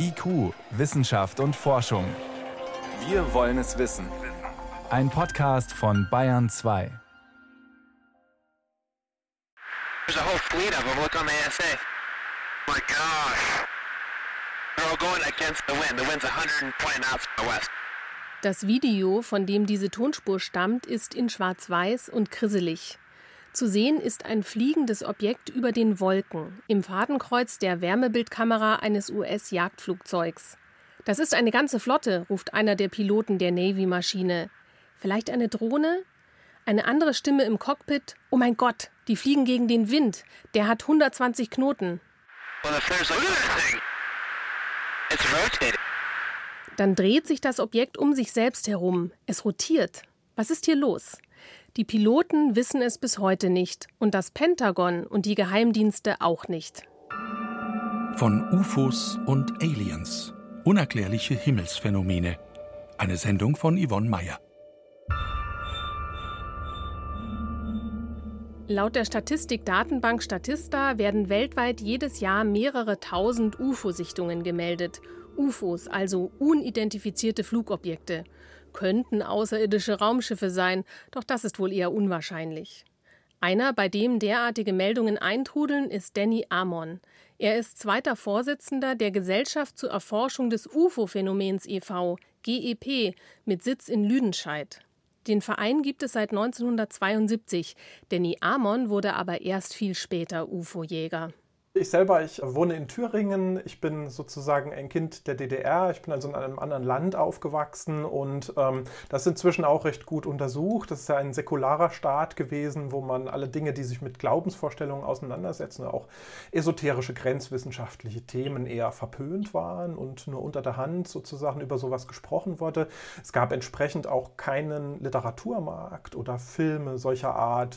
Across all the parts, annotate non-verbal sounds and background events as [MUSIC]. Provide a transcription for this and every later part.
IQ, Wissenschaft und Forschung. Wir wollen es wissen. Ein Podcast von Bayern 2. There's a whole fleet of them. Look on the ASA. My gosh. They're all going against the wind. The wind's 120 knots from the west. Das Video, von dem diese Tonspur stammt, ist in Schwarz-Weiß und krisselig. Zu sehen ist ein fliegendes Objekt über den Wolken im Fadenkreuz der Wärmebildkamera eines US-Jagdflugzeugs. Das ist eine ganze Flotte, ruft einer der Piloten der Navy-Maschine. Vielleicht eine Drohne? Eine andere Stimme im Cockpit. Oh mein Gott, die fliegen gegen den Wind. Der hat 120 Knoten. Dann dreht sich das Objekt um sich selbst herum. Es rotiert. Was ist hier los? Die Piloten wissen es bis heute nicht und das Pentagon und die Geheimdienste auch nicht. Von UFOs und Aliens. Unerklärliche Himmelsphänomene. Eine Sendung von Yvonne Mayer. Laut der Statistik-Datenbank Statista werden weltweit jedes Jahr mehrere tausend UFO-Sichtungen gemeldet. UFOs, also unidentifizierte Flugobjekte. Könnten außerirdische Raumschiffe sein, doch das ist wohl eher unwahrscheinlich. Einer, bei dem derartige Meldungen eintrudeln, ist Danny Amon. Er ist zweiter Vorsitzender der Gesellschaft zur Erforschung des UFO-Phänomens e.V., GEP, mit Sitz in Lüdenscheid. Den Verein gibt es seit 1972. Danny Amon wurde aber erst viel später UFO-Jäger. Ich selber, ich wohne in Thüringen. Ich bin sozusagen ein Kind der DDR. Ich bin also in einem anderen Land aufgewachsen und ähm, das ist inzwischen auch recht gut untersucht. Das ist ja ein säkularer Staat gewesen, wo man alle Dinge, die sich mit Glaubensvorstellungen auseinandersetzen, auch esoterische grenzwissenschaftliche Themen eher verpönt waren und nur unter der Hand sozusagen über sowas gesprochen wurde. Es gab entsprechend auch keinen Literaturmarkt oder Filme solcher Art.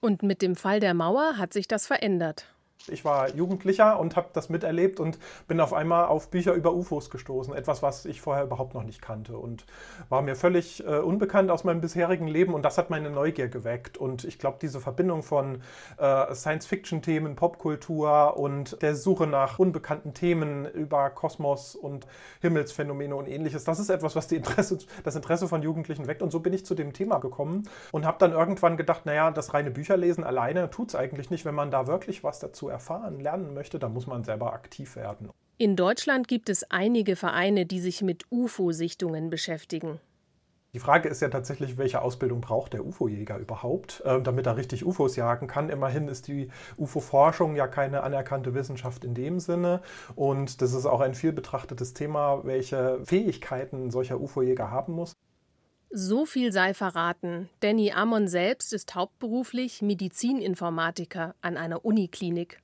Und mit dem Fall der Mauer hat sich das verändert. Ich war Jugendlicher und habe das miterlebt und bin auf einmal auf Bücher über UFOs gestoßen. Etwas, was ich vorher überhaupt noch nicht kannte und war mir völlig äh, unbekannt aus meinem bisherigen Leben. Und das hat meine Neugier geweckt. Und ich glaube, diese Verbindung von äh, Science-Fiction-Themen, Popkultur und der Suche nach unbekannten Themen über Kosmos und Himmelsphänomene und ähnliches, das ist etwas, was Interesse, das Interesse von Jugendlichen weckt. Und so bin ich zu dem Thema gekommen und habe dann irgendwann gedacht, naja, das reine Bücherlesen alleine tut es eigentlich nicht, wenn man da wirklich was dazu erfahren, lernen möchte, dann muss man selber aktiv werden. In Deutschland gibt es einige Vereine, die sich mit UFO-Sichtungen beschäftigen. Die Frage ist ja tatsächlich, welche Ausbildung braucht der UFO-Jäger überhaupt, äh, damit er richtig UFOs jagen kann. Immerhin ist die UFO-Forschung ja keine anerkannte Wissenschaft in dem Sinne. Und das ist auch ein viel betrachtetes Thema, welche Fähigkeiten solcher UFO-Jäger haben muss. So viel sei verraten. Danny Amon selbst ist hauptberuflich Medizininformatiker an einer Uniklinik.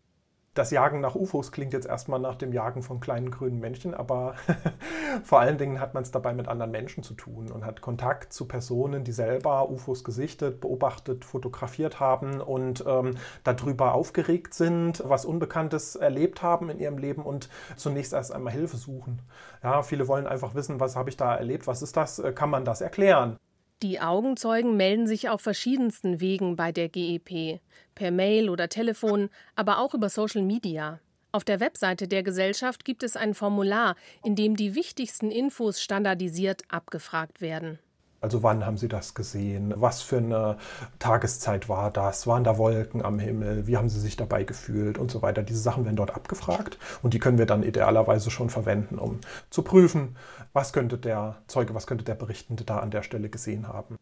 Das Jagen nach UFOs klingt jetzt erstmal nach dem Jagen von kleinen grünen Männchen, aber [LAUGHS] vor allen Dingen hat man es dabei mit anderen Menschen zu tun und hat Kontakt zu Personen, die selber UFOs gesichtet, beobachtet, fotografiert haben und ähm, darüber aufgeregt sind, was Unbekanntes erlebt haben in ihrem Leben und zunächst erst einmal Hilfe suchen. Ja, viele wollen einfach wissen, was habe ich da erlebt, was ist das, Äh, kann man das erklären? Die Augenzeugen melden sich auf verschiedensten Wegen bei der GEP, per Mail oder Telefon, aber auch über Social Media. Auf der Webseite der Gesellschaft gibt es ein Formular, in dem die wichtigsten Infos standardisiert abgefragt werden. Also wann haben Sie das gesehen? Was für eine Tageszeit war das? Waren da Wolken am Himmel? Wie haben Sie sich dabei gefühlt und so weiter? Diese Sachen werden dort abgefragt und die können wir dann idealerweise schon verwenden, um zu prüfen, was könnte der Zeuge, was könnte der Berichtende da an der Stelle gesehen haben.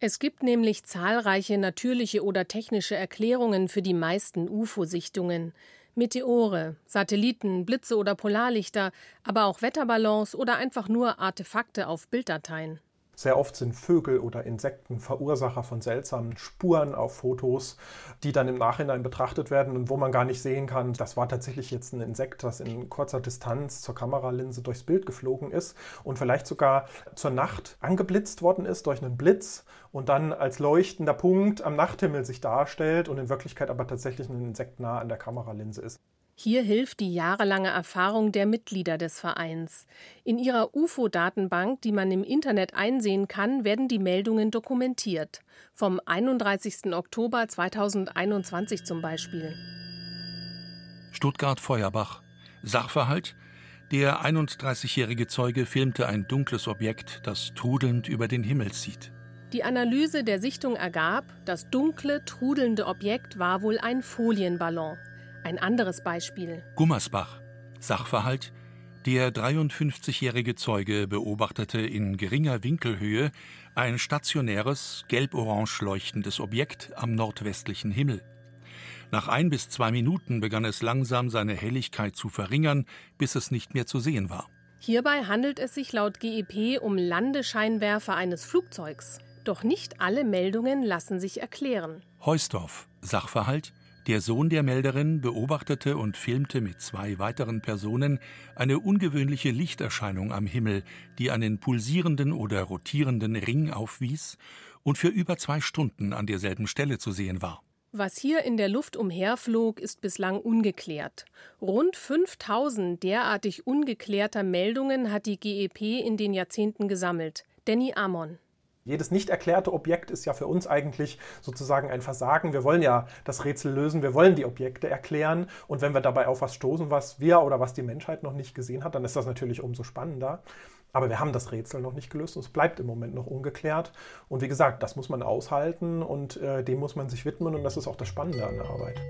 Es gibt nämlich zahlreiche natürliche oder technische Erklärungen für die meisten UFO-Sichtungen. Meteore, Satelliten, Blitze oder Polarlichter, aber auch Wetterballons oder einfach nur Artefakte auf Bilddateien. Sehr oft sind Vögel oder Insekten Verursacher von seltsamen Spuren auf Fotos, die dann im Nachhinein betrachtet werden und wo man gar nicht sehen kann, das war tatsächlich jetzt ein Insekt, das in kurzer Distanz zur Kameralinse durchs Bild geflogen ist und vielleicht sogar zur Nacht angeblitzt worden ist durch einen Blitz und dann als leuchtender Punkt am Nachthimmel sich darstellt und in Wirklichkeit aber tatsächlich ein Insekt nah an der Kameralinse ist. Hier hilft die jahrelange Erfahrung der Mitglieder des Vereins. In ihrer UFO-Datenbank, die man im Internet einsehen kann, werden die Meldungen dokumentiert. Vom 31. Oktober 2021 zum Beispiel. Stuttgart-Feuerbach. Sachverhalt: Der 31-jährige Zeuge filmte ein dunkles Objekt, das trudelnd über den Himmel zieht. Die Analyse der Sichtung ergab, das dunkle, trudelnde Objekt war wohl ein Folienballon. Ein anderes Beispiel. Gummersbach. Sachverhalt. Der 53-jährige Zeuge beobachtete in geringer Winkelhöhe ein stationäres, gelb-orange leuchtendes Objekt am nordwestlichen Himmel. Nach ein bis zwei Minuten begann es langsam seine Helligkeit zu verringern, bis es nicht mehr zu sehen war. Hierbei handelt es sich laut GEP um Landescheinwerfer eines Flugzeugs. Doch nicht alle Meldungen lassen sich erklären. Heusdorf, Sachverhalt. Der Sohn der Melderin beobachtete und filmte mit zwei weiteren Personen eine ungewöhnliche Lichterscheinung am Himmel, die einen pulsierenden oder rotierenden Ring aufwies und für über zwei Stunden an derselben Stelle zu sehen war. Was hier in der Luft umherflog, ist bislang ungeklärt. Rund 5000 derartig ungeklärter Meldungen hat die GEP in den Jahrzehnten gesammelt. Danny Amon. Jedes nicht erklärte Objekt ist ja für uns eigentlich sozusagen ein Versagen. Wir wollen ja das Rätsel lösen, wir wollen die Objekte erklären. Und wenn wir dabei auf was stoßen, was wir oder was die Menschheit noch nicht gesehen hat, dann ist das natürlich umso spannender. Aber wir haben das Rätsel noch nicht gelöst und es bleibt im Moment noch ungeklärt. Und wie gesagt, das muss man aushalten und äh, dem muss man sich widmen und das ist auch das Spannende an der Arbeit.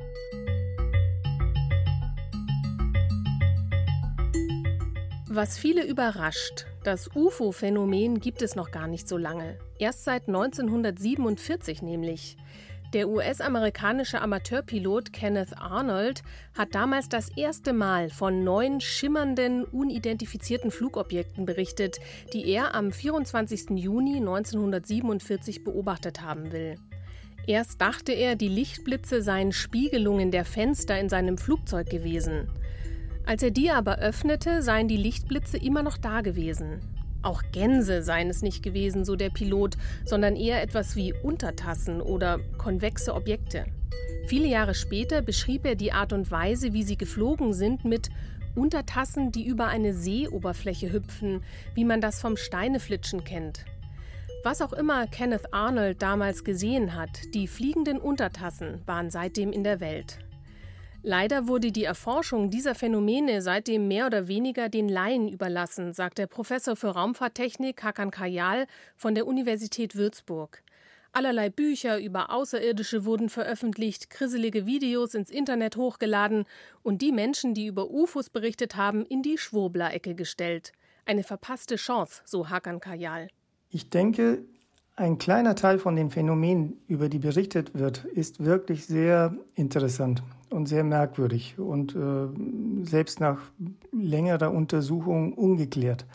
Was viele überrascht, das UFO-Phänomen gibt es noch gar nicht so lange. Erst seit 1947 nämlich. Der US-amerikanische Amateurpilot Kenneth Arnold hat damals das erste Mal von neun schimmernden, unidentifizierten Flugobjekten berichtet, die er am 24. Juni 1947 beobachtet haben will. Erst dachte er, die Lichtblitze seien Spiegelungen der Fenster in seinem Flugzeug gewesen. Als er die aber öffnete, seien die Lichtblitze immer noch da gewesen. Auch Gänse seien es nicht gewesen, so der Pilot, sondern eher etwas wie Untertassen oder konvexe Objekte. Viele Jahre später beschrieb er die Art und Weise, wie sie geflogen sind, mit Untertassen, die über eine Seeoberfläche hüpfen, wie man das vom Steineflitschen kennt. Was auch immer Kenneth Arnold damals gesehen hat, die fliegenden Untertassen waren seitdem in der Welt. Leider wurde die Erforschung dieser Phänomene seitdem mehr oder weniger den Laien überlassen, sagt der Professor für Raumfahrttechnik Hakan Kayal von der Universität Würzburg. Allerlei Bücher über Außerirdische wurden veröffentlicht, krisselige Videos ins Internet hochgeladen und die Menschen, die über UFOs berichtet haben, in die Schwurbler-Ecke gestellt. Eine verpasste Chance, so Hakan Kayal. Ich denke, ein kleiner Teil von den Phänomenen, über die berichtet wird, ist wirklich sehr interessant und sehr merkwürdig und äh, selbst nach längerer Untersuchung ungeklärt.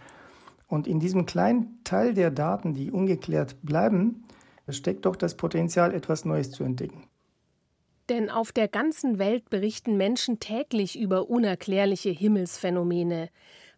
Und in diesem kleinen Teil der Daten, die ungeklärt bleiben, steckt doch das Potenzial, etwas Neues zu entdecken. Denn auf der ganzen Welt berichten Menschen täglich über unerklärliche Himmelsphänomene.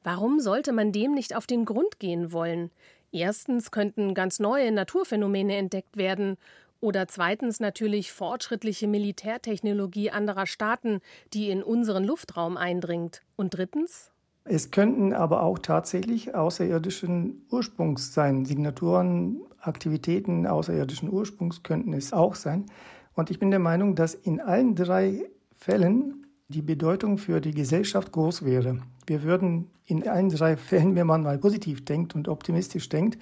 Warum sollte man dem nicht auf den Grund gehen wollen? Erstens könnten ganz neue Naturphänomene entdeckt werden oder zweitens natürlich fortschrittliche Militärtechnologie anderer Staaten, die in unseren Luftraum eindringt. Und drittens? Es könnten aber auch tatsächlich außerirdischen Ursprungs sein. Signaturen, Aktivitäten außerirdischen Ursprungs könnten es auch sein. Und ich bin der Meinung, dass in allen drei Fällen die Bedeutung für die Gesellschaft groß wäre. Wir würden in allen drei Fällen, wenn man mal positiv denkt und optimistisch denkt,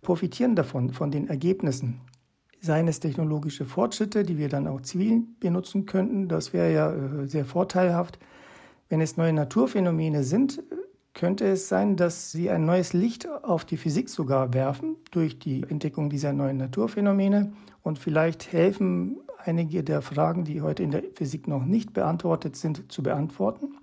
profitieren davon, von den Ergebnissen seien es technologische Fortschritte, die wir dann auch zivil benutzen könnten. Das wäre ja äh, sehr vorteilhaft. Wenn es neue Naturphänomene sind, könnte es sein, dass sie ein neues Licht auf die Physik sogar werfen durch die Entdeckung dieser neuen Naturphänomene und vielleicht helfen, einige der Fragen, die heute in der Physik noch nicht beantwortet sind, zu beantworten.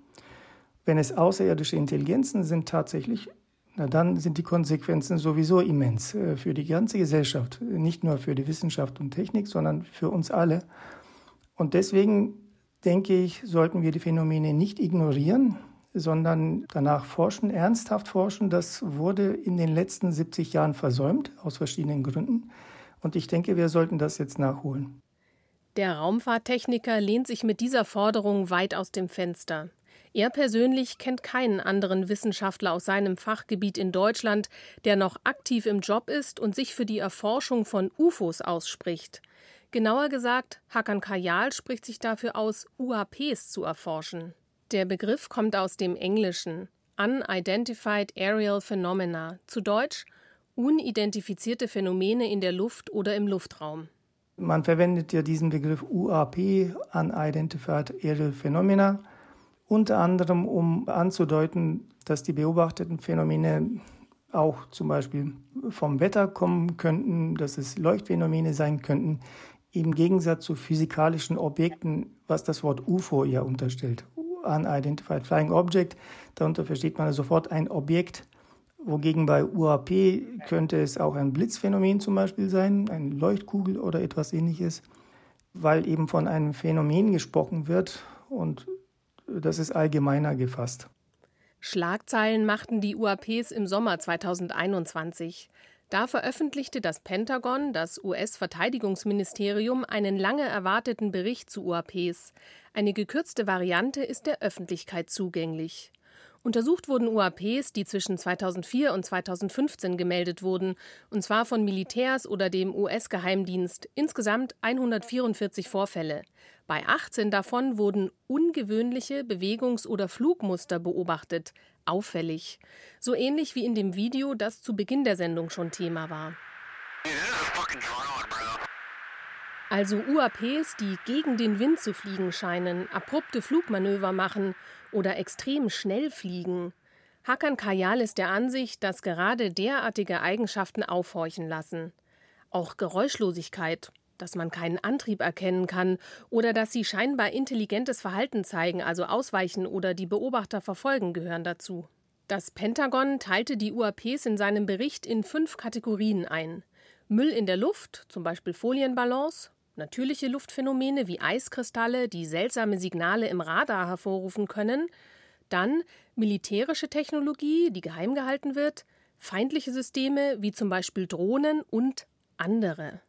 Wenn es außerirdische Intelligenzen sind, tatsächlich na dann sind die Konsequenzen sowieso immens äh, für die ganze Gesellschaft, nicht nur für die Wissenschaft und Technik, sondern für uns alle. Und deswegen denke ich, sollten wir die Phänomene nicht ignorieren, sondern danach forschen, ernsthaft forschen. Das wurde in den letzten 70 Jahren versäumt, aus verschiedenen Gründen. Und ich denke, wir sollten das jetzt nachholen. Der Raumfahrttechniker lehnt sich mit dieser Forderung weit aus dem Fenster. Er persönlich kennt keinen anderen Wissenschaftler aus seinem Fachgebiet in Deutschland, der noch aktiv im Job ist und sich für die Erforschung von UFOs ausspricht. Genauer gesagt, Hakan Kayal spricht sich dafür aus, UAPs zu erforschen. Der Begriff kommt aus dem Englischen. Unidentified Aerial Phenomena, zu Deutsch unidentifizierte Phänomene in der Luft oder im Luftraum. Man verwendet ja diesen Begriff UAP, Unidentified Aerial Phenomena, unter anderem um anzudeuten, dass die beobachteten Phänomene auch zum Beispiel vom Wetter kommen könnten, dass es Leuchtphänomene sein könnten, im Gegensatz zu physikalischen Objekten, was das Wort UFO ja unterstellt. Unidentified Flying Object, darunter versteht man sofort ein Objekt, wogegen bei UAP könnte es auch ein Blitzphänomen zum Beispiel sein, eine Leuchtkugel oder etwas ähnliches, weil eben von einem Phänomen gesprochen wird und das ist allgemeiner gefasst. Schlagzeilen machten die UAPs im Sommer 2021. Da veröffentlichte das Pentagon, das US-Verteidigungsministerium, einen lange erwarteten Bericht zu UAPs. Eine gekürzte Variante ist der Öffentlichkeit zugänglich. Untersucht wurden UAPs, die zwischen 2004 und 2015 gemeldet wurden, und zwar von Militärs oder dem US-Geheimdienst, insgesamt 144 Vorfälle. Bei 18 davon wurden ungewöhnliche Bewegungs- oder Flugmuster beobachtet, auffällig, so ähnlich wie in dem Video, das zu Beginn der Sendung schon Thema war. Also UAPs, die gegen den Wind zu fliegen scheinen, abrupte Flugmanöver machen oder extrem schnell fliegen. Hakan Kayal ist der Ansicht, dass gerade derartige Eigenschaften aufhorchen lassen. Auch Geräuschlosigkeit, dass man keinen Antrieb erkennen kann oder dass sie scheinbar intelligentes Verhalten zeigen, also ausweichen oder die Beobachter verfolgen, gehören dazu. Das Pentagon teilte die UAPs in seinem Bericht in fünf Kategorien ein. Müll in der Luft, zum Beispiel Folienballons, natürliche Luftphänomene wie Eiskristalle, die seltsame Signale im Radar hervorrufen können, dann militärische Technologie, die geheim gehalten wird, feindliche Systeme wie zum Beispiel Drohnen und andere.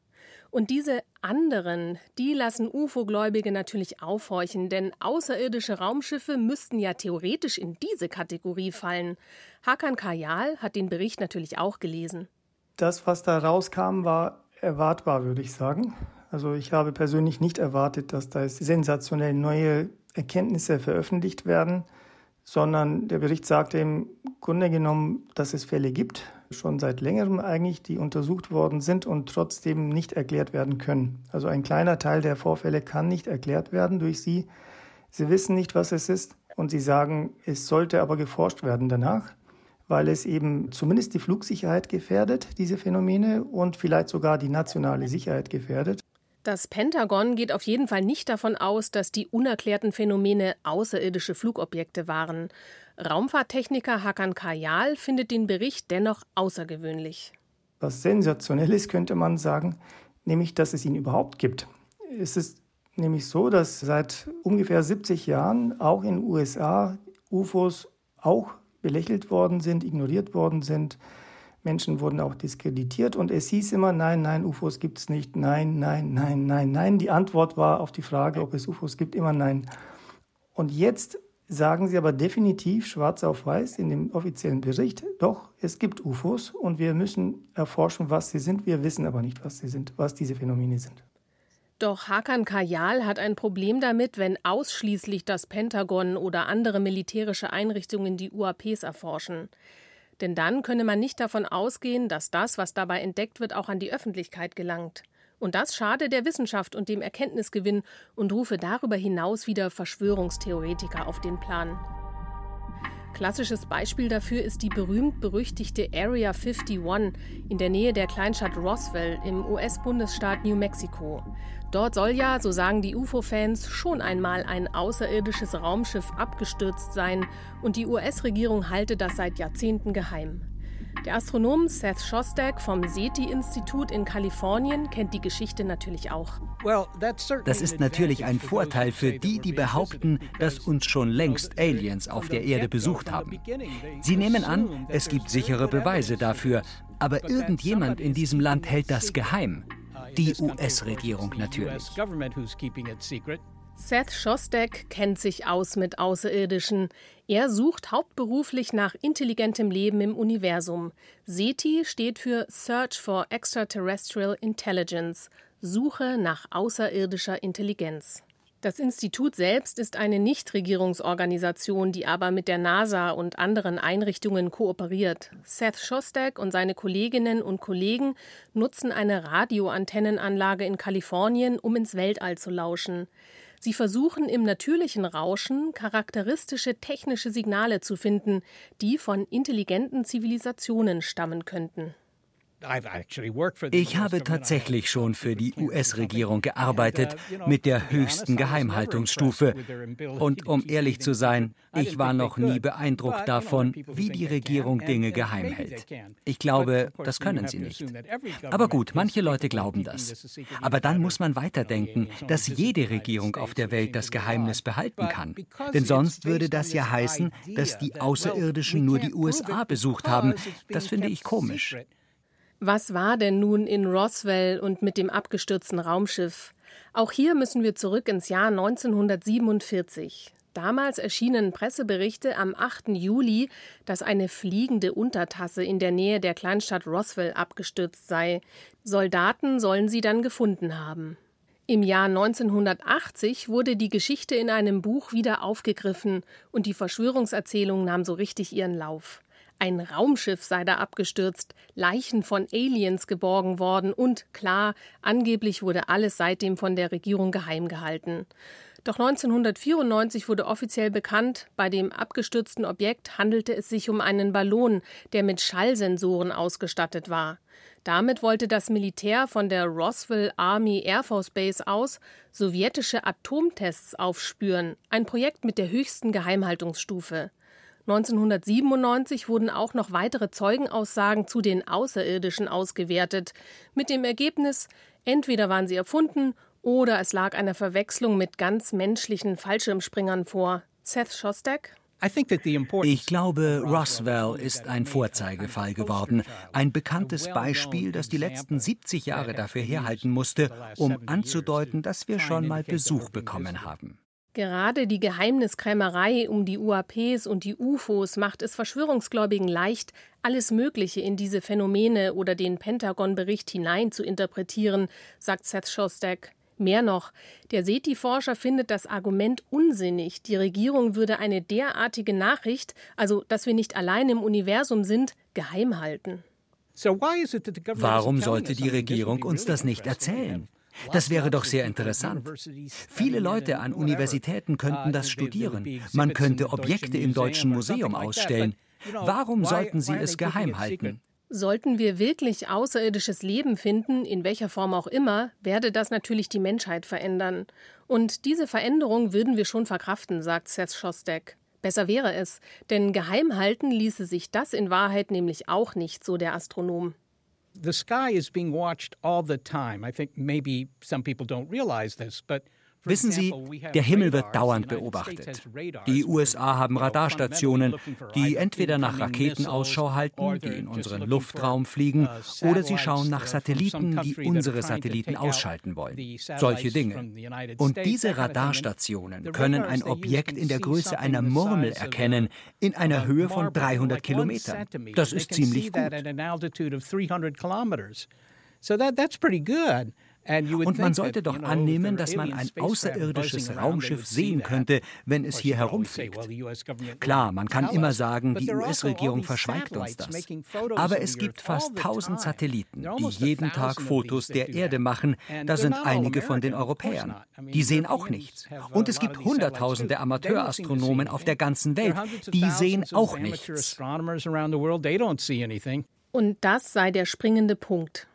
Und diese anderen, die lassen UFO-Gläubige natürlich aufhorchen, denn außerirdische Raumschiffe müssten ja theoretisch in diese Kategorie fallen. Hakan Kayal hat den Bericht natürlich auch gelesen. Das, was da rauskam, war erwartbar, würde ich sagen. Also ich habe persönlich nicht erwartet, dass da sensationell neue Erkenntnisse veröffentlicht werden, sondern der Bericht sagte im Grunde genommen, dass es Fälle gibt, schon seit längerem eigentlich, die untersucht worden sind und trotzdem nicht erklärt werden können. Also ein kleiner Teil der Vorfälle kann nicht erklärt werden durch sie. Sie wissen nicht, was es ist und sie sagen, es sollte aber geforscht werden danach, weil es eben zumindest die Flugsicherheit gefährdet, diese Phänomene, und vielleicht sogar die nationale Sicherheit gefährdet. Das Pentagon geht auf jeden Fall nicht davon aus, dass die unerklärten Phänomene außerirdische Flugobjekte waren. Raumfahrttechniker Hakan Kayal findet den Bericht dennoch außergewöhnlich. Was sensationell ist, könnte man sagen, nämlich, dass es ihn überhaupt gibt. Es ist nämlich so, dass seit ungefähr 70 Jahren auch in den USA UFOs auch belächelt worden sind, ignoriert worden sind. Menschen wurden auch diskreditiert und es hieß immer, nein, nein, UFOs gibt es nicht, nein, nein, nein, nein, nein. Die Antwort war auf die Frage, ob es UFOs gibt, immer nein. Und jetzt sagen sie aber definitiv schwarz auf weiß in dem offiziellen Bericht, doch, es gibt UFOs und wir müssen erforschen, was sie sind. Wir wissen aber nicht, was sie sind, was diese Phänomene sind. Doch Hakan Kayal hat ein Problem damit, wenn ausschließlich das Pentagon oder andere militärische Einrichtungen die UAPs erforschen. Denn dann könne man nicht davon ausgehen, dass das, was dabei entdeckt wird, auch an die Öffentlichkeit gelangt. Und das schade der Wissenschaft und dem Erkenntnisgewinn und rufe darüber hinaus wieder Verschwörungstheoretiker auf den Plan. Klassisches Beispiel dafür ist die berühmt-berüchtigte Area 51 in der Nähe der Kleinstadt Roswell im US-Bundesstaat New Mexico. Dort soll ja, so sagen die UFO-Fans, schon einmal ein außerirdisches Raumschiff abgestürzt sein und die US-Regierung halte das seit Jahrzehnten geheim. Der Astronom Seth Shostak vom SETI-Institut in Kalifornien kennt die Geschichte natürlich auch. Das ist natürlich ein Vorteil für die, die behaupten, dass uns schon längst Aliens auf der Erde besucht haben. Sie nehmen an, es gibt sichere Beweise dafür, aber irgendjemand in diesem Land hält das geheim. Die US-Regierung natürlich. Seth Shostak kennt sich aus mit Außerirdischen. Er sucht hauptberuflich nach intelligentem Leben im Universum. SETI steht für Search for Extraterrestrial Intelligence, Suche nach außerirdischer Intelligenz. Das Institut selbst ist eine Nichtregierungsorganisation, die aber mit der NASA und anderen Einrichtungen kooperiert. Seth Shostak und seine Kolleginnen und Kollegen nutzen eine Radioantennenanlage in Kalifornien, um ins Weltall zu lauschen. Sie versuchen im natürlichen Rauschen charakteristische technische Signale zu finden, die von intelligenten Zivilisationen stammen könnten. Ich habe tatsächlich schon für die US-Regierung gearbeitet mit der höchsten Geheimhaltungsstufe. Und um ehrlich zu sein, ich war noch nie beeindruckt davon, wie die Regierung Dinge geheim hält. Ich glaube, das können sie nicht. Aber gut, manche Leute glauben das. Aber dann muss man weiterdenken, dass jede Regierung auf der Welt das Geheimnis behalten kann. Denn sonst würde das ja heißen, dass die Außerirdischen nur die USA besucht haben. Das finde ich komisch. Was war denn nun in Roswell und mit dem abgestürzten Raumschiff? Auch hier müssen wir zurück ins Jahr 1947. Damals erschienen Presseberichte am 8. Juli, dass eine fliegende Untertasse in der Nähe der Kleinstadt Roswell abgestürzt sei. Soldaten sollen sie dann gefunden haben. Im Jahr 1980 wurde die Geschichte in einem Buch wieder aufgegriffen und die Verschwörungserzählung nahm so richtig ihren Lauf. Ein Raumschiff sei da abgestürzt, Leichen von Aliens geborgen worden und klar, angeblich wurde alles seitdem von der Regierung geheim gehalten. Doch 1994 wurde offiziell bekannt, bei dem abgestürzten Objekt handelte es sich um einen Ballon, der mit Schallsensoren ausgestattet war. Damit wollte das Militär von der Roswell Army Air Force Base aus sowjetische Atomtests aufspüren, ein Projekt mit der höchsten Geheimhaltungsstufe. 1997 wurden auch noch weitere Zeugenaussagen zu den Außerirdischen ausgewertet, mit dem Ergebnis, entweder waren sie erfunden oder es lag eine Verwechslung mit ganz menschlichen Fallschirmspringern vor. Seth Shostak? Ich glaube, Roswell ist ein Vorzeigefall geworden, ein bekanntes Beispiel, das die letzten 70 Jahre dafür herhalten musste, um anzudeuten, dass wir schon mal Besuch bekommen haben. Gerade die Geheimniskrämerei um die UAPs und die UFOs macht es Verschwörungsgläubigen leicht, alles Mögliche in diese Phänomene oder den Pentagon-Bericht hinein zu interpretieren, sagt Seth Shostak. Mehr noch, der SETI-Forscher findet das Argument unsinnig, die Regierung würde eine derartige Nachricht, also dass wir nicht allein im Universum sind, geheim halten. Warum sollte die Regierung uns das nicht erzählen? Das wäre doch sehr interessant. Viele Leute an Universitäten könnten das studieren. Man könnte Objekte im Deutschen Museum ausstellen. Warum sollten sie es geheim halten? Sollten wir wirklich außerirdisches Leben finden, in welcher Form auch immer, werde das natürlich die Menschheit verändern. Und diese Veränderung würden wir schon verkraften, sagt Seth Shostak. Besser wäre es, denn geheim halten ließe sich das in Wahrheit nämlich auch nicht, so der Astronom. The sky is being watched all the time. I think maybe some people don't realize this, but Wissen Sie, der Himmel wird dauernd beobachtet. Die USA haben Radarstationen, die entweder nach Raketen Ausschau halten, die in unseren Luftraum fliegen, uh, oder sie schauen nach Satelliten, die unsere Satelliten ausschalten wollen. Solche Dinge. Und diese Radarstationen können ein Objekt in der Größe einer Murmel erkennen, in einer Höhe von 300 Kilometern. Das ist ziemlich gut. So that, that's pretty good. Und man sollte doch annehmen, dass man ein außerirdisches Raumschiff sehen könnte, wenn es hier herumfliegt. Klar, man kann immer sagen, die US-Regierung verschweigt uns das. Aber es gibt fast 1000 Satelliten, die jeden Tag Fotos der Erde machen. Da sind einige von den Europäern. Die sehen auch nichts. Und es gibt Hunderttausende Amateurastronomen auf der ganzen Welt. Die sehen auch nichts. Und das sei der springende Punkt.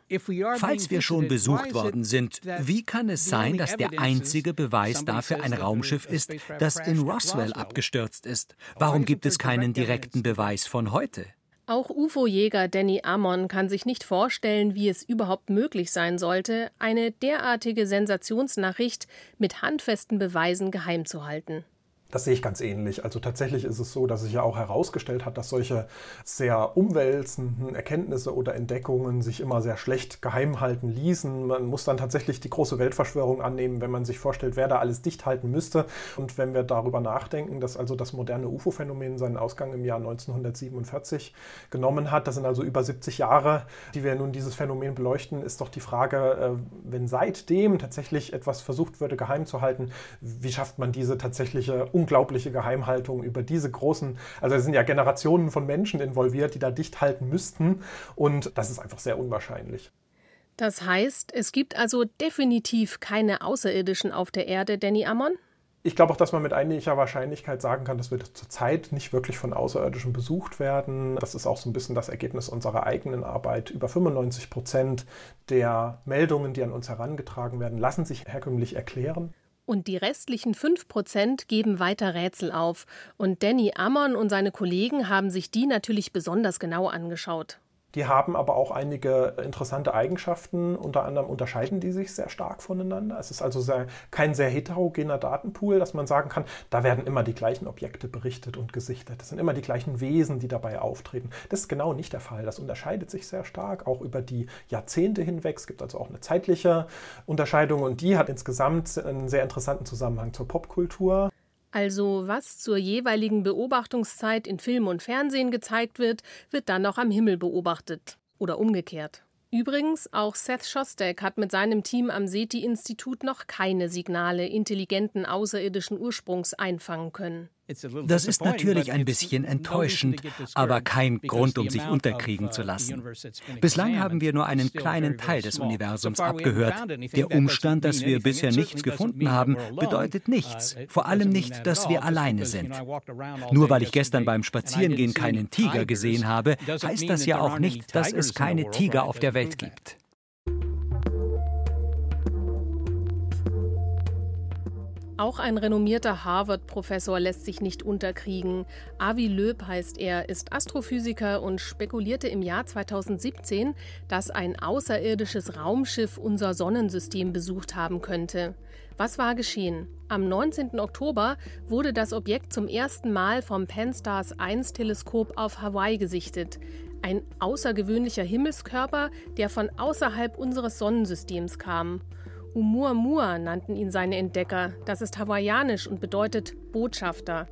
Falls wir schon besucht worden sind, wie kann es sein, dass der einzige Beweis dafür ein Raumschiff ist, das in Roswell abgestürzt ist? Warum gibt es keinen direkten Beweis von heute? Auch UFO-Jäger Danny Amon kann sich nicht vorstellen, wie es überhaupt möglich sein sollte, eine derartige Sensationsnachricht mit handfesten Beweisen geheim zu halten. Das sehe ich ganz ähnlich. Also tatsächlich ist es so, dass sich ja auch herausgestellt hat, dass solche sehr umwälzenden Erkenntnisse oder Entdeckungen sich immer sehr schlecht geheim halten ließen. Man muss dann tatsächlich die große Weltverschwörung annehmen, wenn man sich vorstellt, wer da alles dicht halten müsste. Und wenn wir darüber nachdenken, dass also das moderne UFO-Phänomen seinen Ausgang im Jahr 1947 genommen hat, das sind also über 70 Jahre, die wir nun dieses Phänomen beleuchten, ist doch die Frage, äh, wenn seitdem tatsächlich etwas versucht würde, geheim zu halten, wie schafft man diese tatsächliche unglaubliche Geheimhaltung über diese großen, also es sind ja Generationen von Menschen involviert, die da dicht halten müssten und das ist einfach sehr unwahrscheinlich. Das heißt, es gibt also definitiv keine Außerirdischen auf der Erde, Danny Ammon? Ich glaube auch, dass man mit einiger Wahrscheinlichkeit sagen kann, dass wir zurzeit nicht wirklich von Außerirdischen besucht werden. Das ist auch so ein bisschen das Ergebnis unserer eigenen Arbeit. Über 95 Prozent der Meldungen, die an uns herangetragen werden, lassen sich herkömmlich erklären. Und die restlichen 5% geben weiter Rätsel auf. Und Danny Ammon und seine Kollegen haben sich die natürlich besonders genau angeschaut. Die haben aber auch einige interessante Eigenschaften. Unter anderem unterscheiden die sich sehr stark voneinander. Es ist also sehr, kein sehr heterogener Datenpool, dass man sagen kann, da werden immer die gleichen Objekte berichtet und gesichtet. Das sind immer die gleichen Wesen, die dabei auftreten. Das ist genau nicht der Fall. Das unterscheidet sich sehr stark, auch über die Jahrzehnte hinweg. Es gibt also auch eine zeitliche Unterscheidung und die hat insgesamt einen sehr interessanten Zusammenhang zur Popkultur. Also was zur jeweiligen Beobachtungszeit in Film und Fernsehen gezeigt wird, wird dann auch am Himmel beobachtet. Oder umgekehrt. Übrigens, auch Seth Shostak hat mit seinem Team am SETI-Institut noch keine Signale intelligenten außerirdischen Ursprungs einfangen können. Das ist natürlich ein bisschen enttäuschend, aber kein Grund, um sich unterkriegen zu lassen. Bislang haben wir nur einen kleinen Teil des Universums abgehört. Der Umstand, dass wir bisher nichts gefunden haben, bedeutet nichts, vor allem nicht, dass wir alleine sind. Nur weil ich gestern beim Spazierengehen keinen Tiger gesehen habe, heißt das ja auch nicht, dass es keine Tiger auf der Welt gibt. Auch ein renommierter Harvard-Professor lässt sich nicht unterkriegen. Avi Löb heißt er, ist Astrophysiker und spekulierte im Jahr 2017, dass ein außerirdisches Raumschiff unser Sonnensystem besucht haben könnte. Was war geschehen? Am 19. Oktober wurde das Objekt zum ersten Mal vom Pan-STARRS 1 Teleskop auf Hawaii gesichtet. Ein außergewöhnlicher Himmelskörper, der von außerhalb unseres Sonnensystems kam. Oumuamua nannten ihn seine Entdecker. Das ist hawaiianisch und bedeutet Botschafter.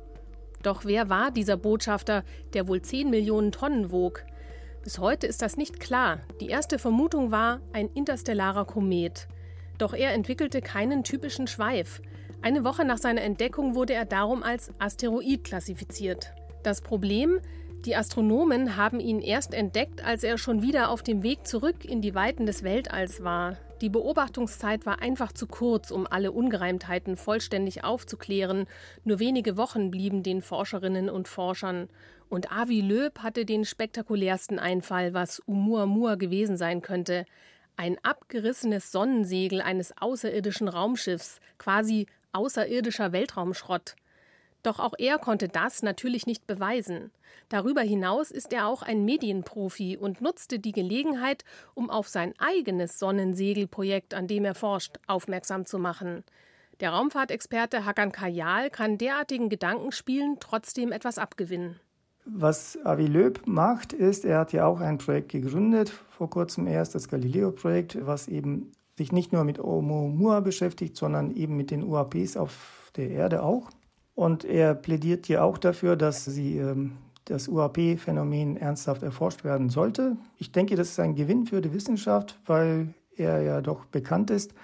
Doch wer war dieser Botschafter, der wohl 10 Millionen Tonnen wog? Bis heute ist das nicht klar. Die erste Vermutung war ein interstellarer Komet. Doch er entwickelte keinen typischen Schweif. Eine Woche nach seiner Entdeckung wurde er darum als Asteroid klassifiziert. Das Problem, die Astronomen haben ihn erst entdeckt, als er schon wieder auf dem Weg zurück in die Weiten des Weltalls war. Die Beobachtungszeit war einfach zu kurz, um alle Ungereimtheiten vollständig aufzuklären. Nur wenige Wochen blieben den Forscherinnen und Forschern. Und Avi Löb hatte den spektakulärsten Einfall, was Umuamua gewesen sein könnte. Ein abgerissenes Sonnensegel eines außerirdischen Raumschiffs, quasi außerirdischer Weltraumschrott. Doch auch er konnte das natürlich nicht beweisen. Darüber hinaus ist er auch ein Medienprofi und nutzte die Gelegenheit, um auf sein eigenes Sonnensegelprojekt, an dem er forscht, aufmerksam zu machen. Der Raumfahrtexperte Hakan Kayal kann derartigen Gedankenspielen trotzdem etwas abgewinnen. Was Avi Löb macht, ist, er hat ja auch ein Projekt gegründet, vor kurzem erst das Galileo-Projekt, was eben sich nicht nur mit Oumuamua beschäftigt, sondern eben mit den UAPs auf der Erde auch. Und er plädiert hier auch dafür, dass sie, ähm, das UAP-Phänomen ernsthaft erforscht werden sollte. Ich denke, das ist ein Gewinn für die Wissenschaft, weil er ja doch bekannt ist.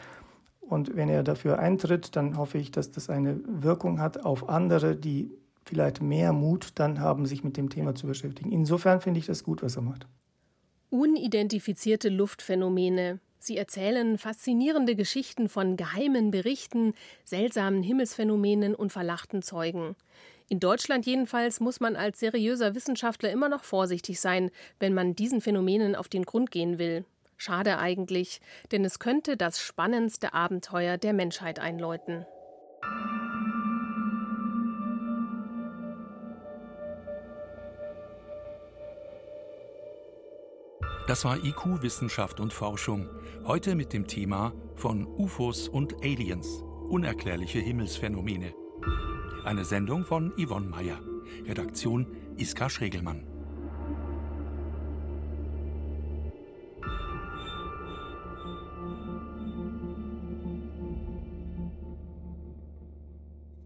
Und wenn er dafür eintritt, dann hoffe ich, dass das eine Wirkung hat auf andere, die vielleicht mehr Mut dann haben, sich mit dem Thema zu beschäftigen. Insofern finde ich das gut, was er macht. Unidentifizierte Luftphänomene, Sie erzählen faszinierende Geschichten von geheimen Berichten, seltsamen Himmelsphänomenen und verlachten Zeugen. In Deutschland jedenfalls muss man als seriöser Wissenschaftler immer noch vorsichtig sein, wenn man diesen Phänomenen auf den Grund gehen will. Schade eigentlich, denn es könnte das spannendste Abenteuer der Menschheit einläuten. Das war IQ Wissenschaft und Forschung. Heute mit dem Thema von UFOs und Aliens. Unerklärliche Himmelsphänomene. Eine Sendung von Yvonne Mayer. Redaktion Iska Schregelmann.